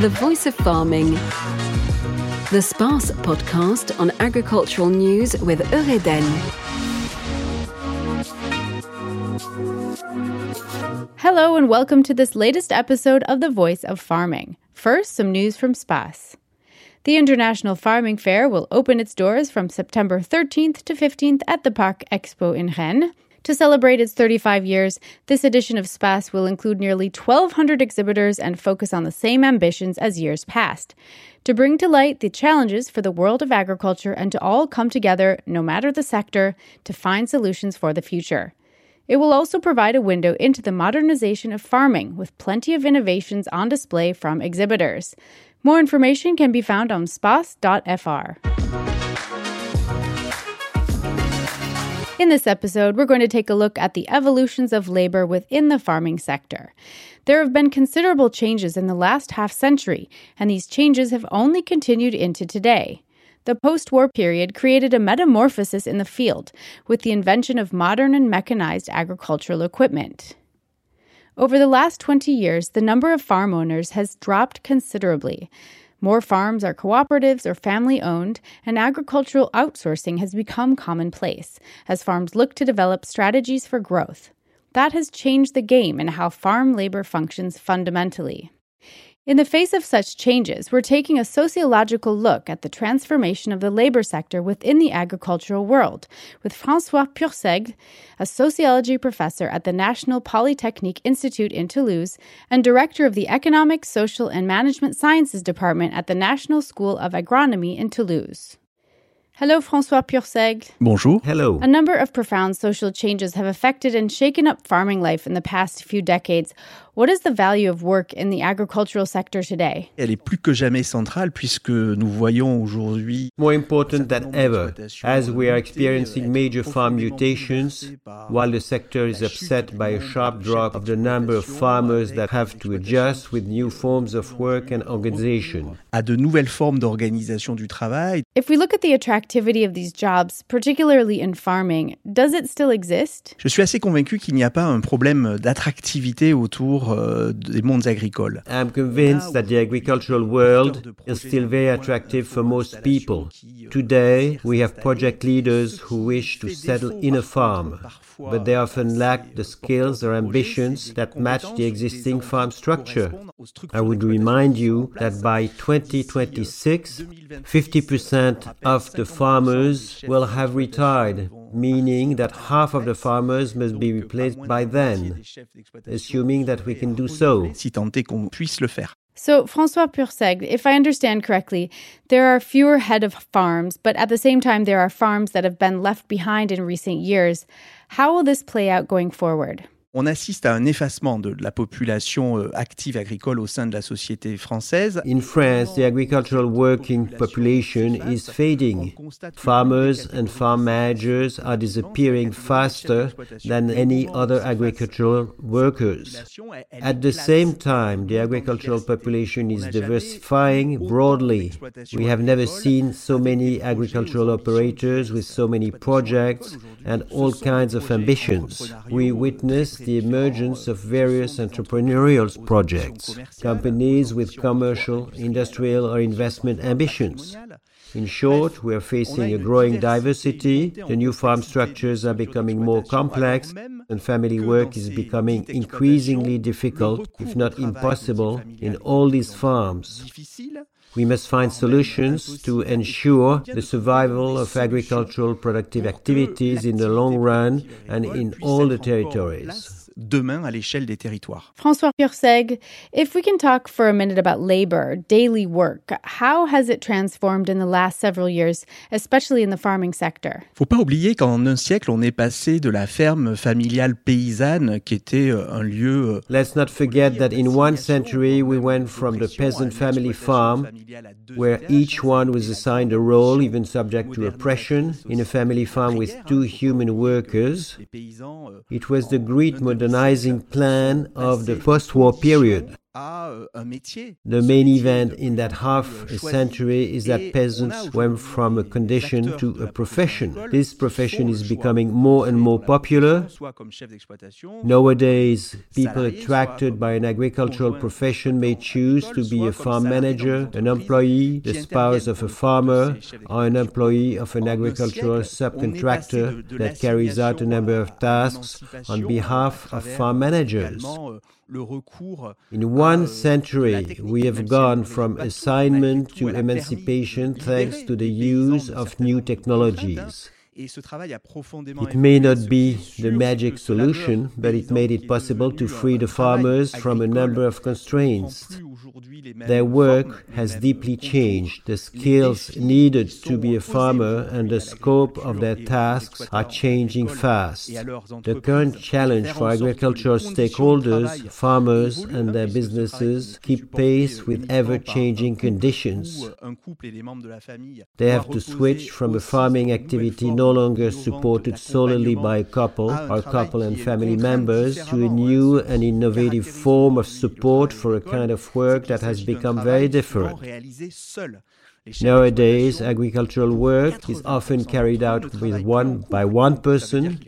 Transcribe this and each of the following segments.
The Voice of Farming. The SPACE podcast on agricultural news with Eureden. Hello, and welcome to this latest episode of The Voice of Farming. First, some news from SPACE. The International Farming Fair will open its doors from September 13th to 15th at the Parc Expo in Rennes. To celebrate its 35 years, this edition of SPACE will include nearly 1,200 exhibitors and focus on the same ambitions as years past to bring to light the challenges for the world of agriculture and to all come together, no matter the sector, to find solutions for the future. It will also provide a window into the modernization of farming with plenty of innovations on display from exhibitors. More information can be found on space.fr. In this episode, we're going to take a look at the evolutions of labor within the farming sector. There have been considerable changes in the last half century, and these changes have only continued into today. The post war period created a metamorphosis in the field with the invention of modern and mechanized agricultural equipment. Over the last 20 years, the number of farm owners has dropped considerably. More farms are cooperatives or family owned, and agricultural outsourcing has become commonplace as farms look to develop strategies for growth. That has changed the game in how farm labor functions fundamentally. In the face of such changes, we're taking a sociological look at the transformation of the labor sector within the agricultural world with Francois Purseigle, a sociology professor at the National Polytechnique Institute in Toulouse and director of the Economic, Social, and Management Sciences Department at the National School of Agronomy in Toulouse. Hello, Francois Purseigle. Bonjour. Hello. A number of profound social changes have affected and shaken up farming life in the past few decades. What is the value of work in the agricultural sector today? Elle est plus que jamais centrale puisque nous voyons aujourd'hui more important than ever as we are experiencing major farm mutations while the sector is upset by a sharp drop of the number of farmers that have to adjust with new forms of work and organization. à de nouvelles formes d'organisation du travail. If we look at the attractivity of these jobs, particularly in farming, does it still exist? Je suis assez convaincu qu'il n'y a pas un problème d'attractivité autour euh, des mondes agricoles. I'm convinced that the agricultural world is still very attractive for most people. Today, we have project leaders who wish to settle in a farm, but they often lack the skills or ambitions that match the existing farm structure. I would remind you that by 2026, 50% of the farmers will have retired, meaning that half of the farmers must be replaced by then, assuming that we can do so. Si tant est qu'on puisse le faire. So, Francois Purseigle, if I understand correctly, there are fewer head of farms, but at the same time, there are farms that have been left behind in recent years. How will this play out going forward? On assiste à un effacement de la population euh, active agricole au sein de la société française. In France, the agricultural working population is fading. Farmers and farm managers are disappearing faster than any other agricultural workers. At the same time, the agricultural population is diversifying broadly. We have never seen so many agricultural operators with so many projects and all kinds of ambitions. We witness the emergence of various entrepreneurial projects, companies with commercial, industrial, or investment ambitions. In short, we are facing a growing diversity, the new farm structures are becoming more complex, and family work is becoming increasingly difficult, if not impossible, in all these farms. We must find solutions to ensure the survival of agricultural productive activities in the long run and in all the territories. Demain à l'échelle des territoires. François Pursègle, if we can talk for a minute about labor, daily work, how has it transformed in the last several years, especially in the farming sector? Faut pas oublier qu'en un siècle, on est passé de la ferme familiale paysanne qui était euh, un lieu euh, Let's not forget that in one century we went from the peasant family farm, where each one was assigned a role, even subject to oppression, in a family farm with two human workers. It was the great modernizing plan of the post war period. Euh, the main event in that half a century is that peasants went from a condition to a profession. This profession is becoming more and more popular. Nowadays, people attracted by an agricultural profession may choose to be a farm manager, an employee, the spouse of a farmer, or an employee of an agricultural subcontractor that carries out a number of tasks on behalf of farm managers. In one century, we have gone from assignment to emancipation thanks to the use of new technologies. It may not be the magic solution, but it made it possible to free the farmers from a number of constraints. Their work has deeply changed. The skills needed to be a farmer and the scope of their tasks are changing fast. The current challenge for agricultural stakeholders, farmers, and their businesses keep pace with ever changing conditions. They have to switch from a farming activity no longer supported solely by a couple or couple and family members to a new and innovative form of support for a kind of work that has become very different. Nowadays, agricultural work is often carried out with one by one person.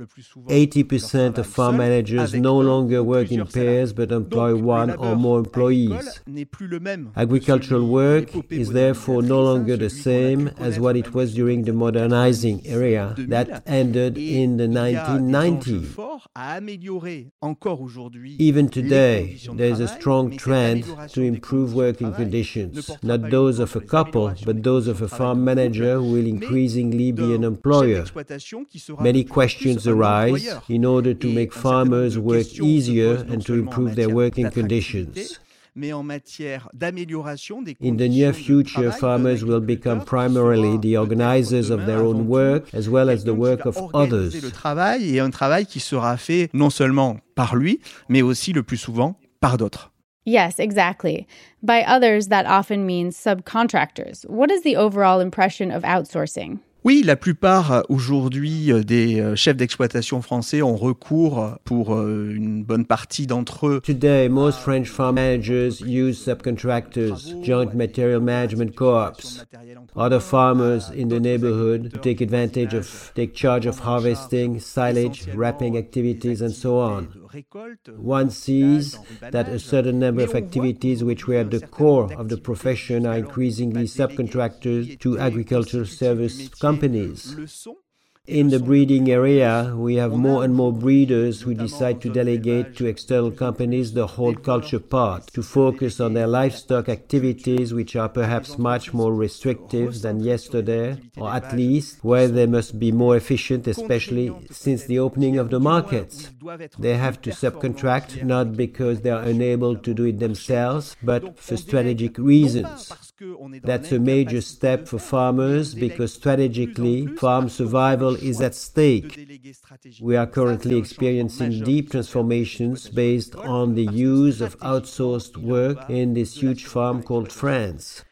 80% of farm managers no longer work in pairs but employ one or more employees. Agricultural work is therefore no longer the same as what it was during the modernizing era that ended in the 1990s. Even today, there is a strong trend to improve working conditions, not those of a couple, but those of a farm manager will increasingly be an employer. Many questions arise in order to make farmers work easier and to improve their working conditions. In the near future, farmers will become primarily the organizers of their own work as well as the work of others. Le travail et un travail qui sera fait non seulement par lui, mais aussi le plus souvent par d'autres. Yes, exactly. By others, that often means subcontractors. What is the overall impression of outsourcing? Oui, la plupart euh, aujourd'hui euh, des euh, chefs d'exploitation français ont recours euh, pour euh, une bonne partie d'entre eux. Today, most French farm managers use subcontractors, joint material management co-ops, other farmers in the neighborhood take advantage of, take charge of harvesting, silage, wrapping activities, and so on. One sees that a certain number of activities which were at the core of the profession are increasingly subcontracted to agricultural service companies. In the breeding area, we have more and more breeders who decide to delegate to external companies the whole culture part, to focus on their livestock activities, which are perhaps much more restrictive than yesterday, or at least where they must be more efficient, especially since the opening of the markets. They have to subcontract not because they are unable to do it themselves, but for strategic reasons. That's a major step for farmers because strategically, farm survival is at stake. We are currently experiencing deep transformations based on the use of outsourced work in this huge farm called France.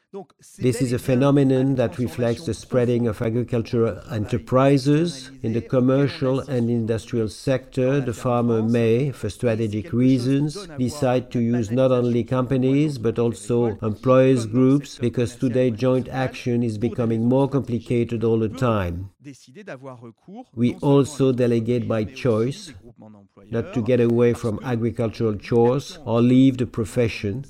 This is a phenomenon that reflects the spreading of agricultural enterprises. In the commercial and industrial sector, the farmer may, for strategic reasons, decide to use not only companies but also employers groups because today joint action is becoming more complicated all the time. We also delegate by choice, not to get away from agricultural chores or leave the profession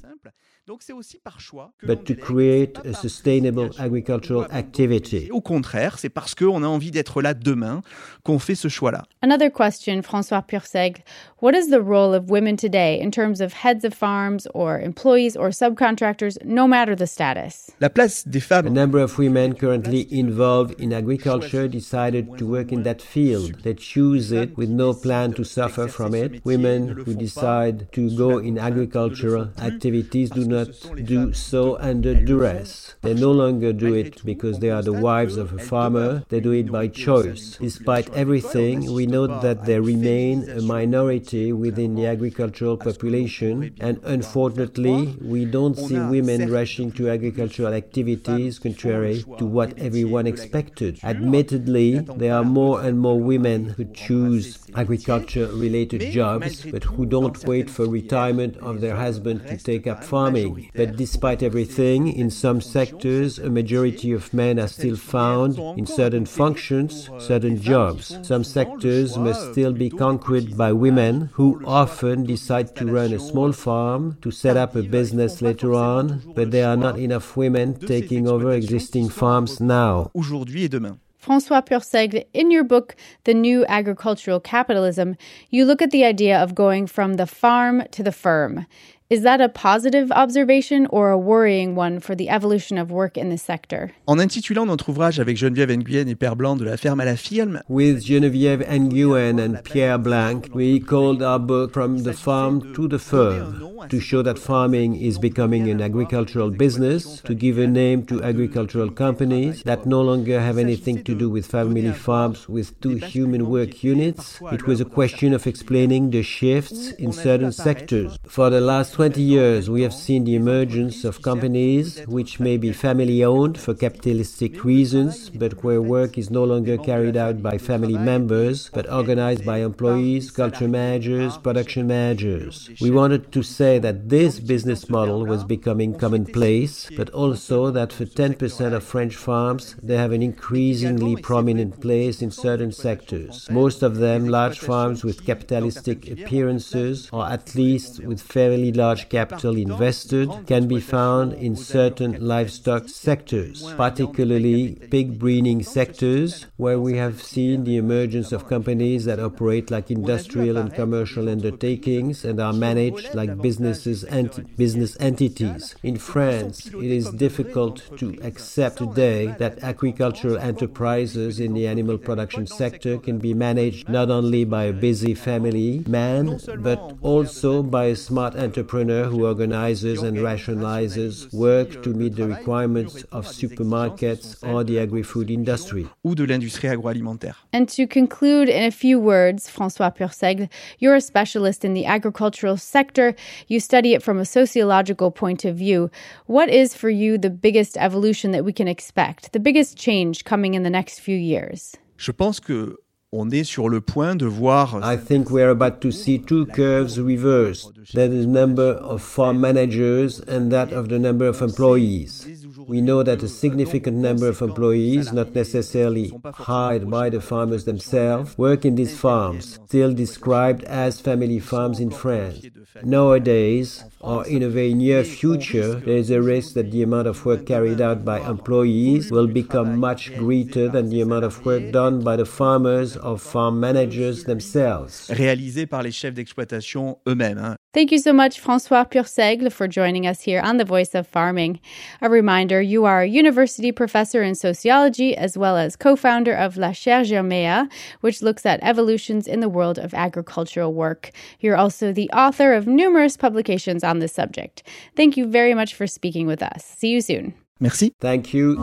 but to create a sustainable agricultural activity. Au contraire, c'est parce qu'on a envie d'être là demain qu'on fait ce choix-là. Another question, François Purseg. What is the role of women today in terms of heads of farms or employees or subcontractors, no matter the status? La place des femmes. A number of women currently involved in agriculture decided to work in that field. They choose it with no plan to suffer from it. Women who decide to go in agricultural activities do not do so under duress. They no longer do it because they are the wives of a farmer, they do it by choice. Despite everything, we note that they remain a minority within the agricultural population, and unfortunately, we don't see women rushing to agricultural activities contrary to what everyone expected. Admittedly, there are more and more women who choose agriculture related jobs, but who don't wait for retirement of their husband to take up farming. But despite everything, in some sectors, a majority of men are still found in certain functions, certain jobs. Some sectors must still be conquered by women who often decide to run a small farm, to set up a business later on, but there are not enough women taking over existing farms now. Aujourd'hui et demain. Francois Purseigle, in your book, The New Agricultural Capitalism, you look at the idea of going from the farm to the firm. Is that a positive observation or a worrying one for the evolution of work in this sector? En intitulant notre ouvrage avec Geneviève Nguyen et Pierre Blanc de la ferme à la firme, With Geneviève Nguyen and Pierre Blanc, we called our book From the Farm to the Firm to show that farming is becoming an agricultural business, to give a name to agricultural companies that no longer have anything to do with family farms with two human work units. It was a question of explaining the shifts in certain sectors. For the last 20 years, we have seen the emergence of companies which may be family owned for capitalistic reasons, but where work is no longer carried out by family members, but organized by employees, culture managers, production managers. We wanted to say that this business model was becoming commonplace, but also that for 10% of French farms, they have an increasingly prominent place in certain sectors. Most of them large farms with capitalistic appearances, or at least with fairly large capital invested can be found in certain livestock sectors, particularly pig breeding sectors, where we have seen the emergence of companies that operate like industrial and commercial undertakings and are managed like businesses and business entities. In France, it is difficult to accept today that agricultural enterprises in the animal production sector can be managed not only by a busy family man, but also by a smart entrepreneur entrepreneur who organizes and rationalizes work to meet the requirements of supermarkets or the agri-food industry. Ou de l'industrie agroalimentaire. And to conclude in a few words, François Purseigle, you're a specialist in the agricultural sector. You study it from a sociological point of view. What is for you the biggest evolution that we can expect, the biggest change coming in the next few years? Je pense que on est sur le point de voir. I think we are about to see two curves reversed. That is the number of farm managers and that of the number of employees. We know that a significant number of employees, not necessarily hired by the farmers themselves, work in these farms, still described as family farms in France. Nowadays, or in a very near future, there is a risk that the amount of work carried out by employees will become much greater than the amount of work done by the farmers or farm managers themselves. Réalisé par les chefs d'exploitation eux-mêmes. Hein. Thank you so much, Francois Purseigle, for joining us here on The Voice of Farming. A reminder you are a university professor in sociology as well as co founder of La Chaire Germea, which looks at evolutions in the world of agricultural work. You're also the author of numerous publications on this subject. Thank you very much for speaking with us. See you soon. Merci. Thank you.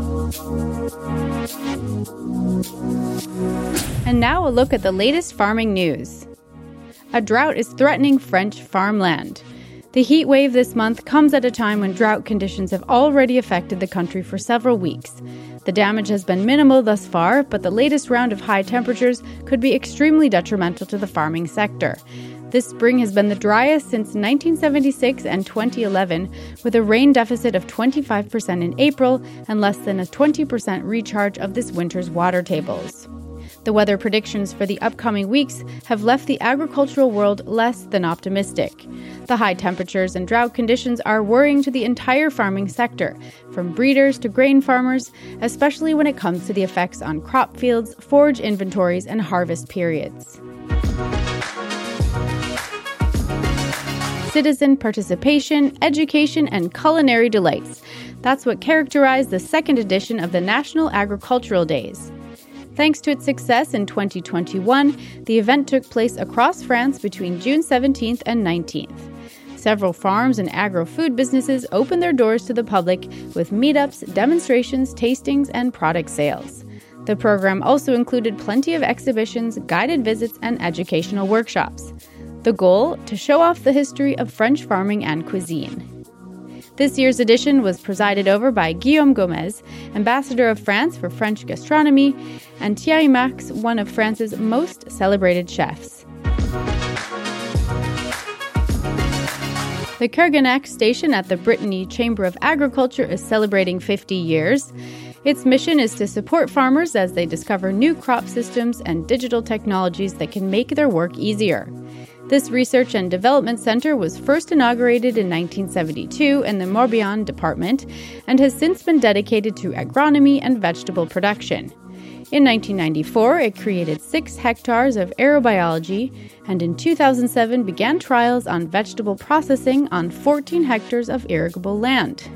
And now a look at the latest farming news. A drought is threatening French farmland. The heat wave this month comes at a time when drought conditions have already affected the country for several weeks. The damage has been minimal thus far, but the latest round of high temperatures could be extremely detrimental to the farming sector. This spring has been the driest since 1976 and 2011, with a rain deficit of 25% in April and less than a 20% recharge of this winter's water tables. The weather predictions for the upcoming weeks have left the agricultural world less than optimistic. The high temperatures and drought conditions are worrying to the entire farming sector, from breeders to grain farmers, especially when it comes to the effects on crop fields, forage inventories, and harvest periods. Citizen participation, education, and culinary delights. That's what characterized the second edition of the National Agricultural Days. Thanks to its success in 2021, the event took place across France between June 17th and 19th. Several farms and agro food businesses opened their doors to the public with meetups, demonstrations, tastings, and product sales. The program also included plenty of exhibitions, guided visits, and educational workshops. The The goal to show off the history of French farming and cuisine. This year's edition was presided over by Guillaume Gomez, ambassador of France for French gastronomy, and Thierry Marx, one of France's most celebrated chefs. The Kerguéhennec station at the Brittany Chamber of Agriculture is celebrating 50 years. Its mission is to support farmers as they discover new crop systems and digital technologies that can make their work easier. This research and development center was first inaugurated in 1972 in the Morbihan department and has since been dedicated to agronomy and vegetable production. In 1994, it created six hectares of aerobiology, and in 2007 began trials on vegetable processing on 14 hectares of irrigable land.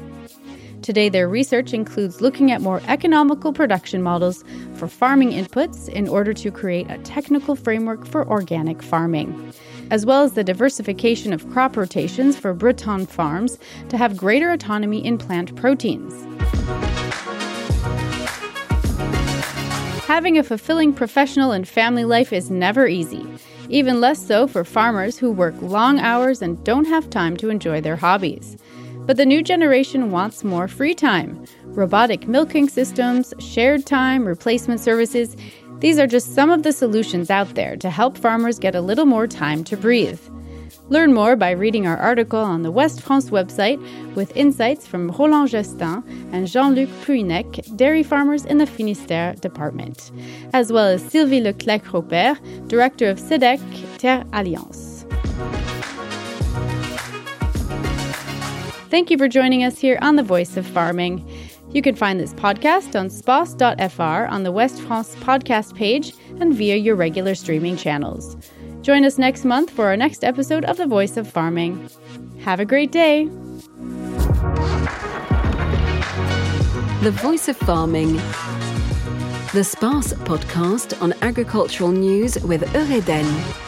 Today, their research includes looking at more economical production models for farming inputs in order to create a technical framework for organic farming, as well as the diversification of crop rotations for Breton farms to have greater autonomy in plant proteins. Having a fulfilling professional and family life is never easy, even less so for farmers who work long hours and don't have time to enjoy their hobbies. But the new generation wants more free time. Robotic milking systems, shared time, replacement services, these are just some of the solutions out there to help farmers get a little more time to breathe. Learn more by reading our article on the West France website with insights from Roland Gestin and Jean-Luc Puynek, dairy farmers in the Finistère department, as well as Sylvie Leclerc-Robert, director of SEDEC Terre Alliance. Thank you for joining us here on The Voice of Farming. You can find this podcast on space.fr on the West France podcast page and via your regular streaming channels. Join us next month for our next episode of The Voice of Farming. Have a great day. The Voice of Farming. The SPACE podcast on agricultural news with Eureden.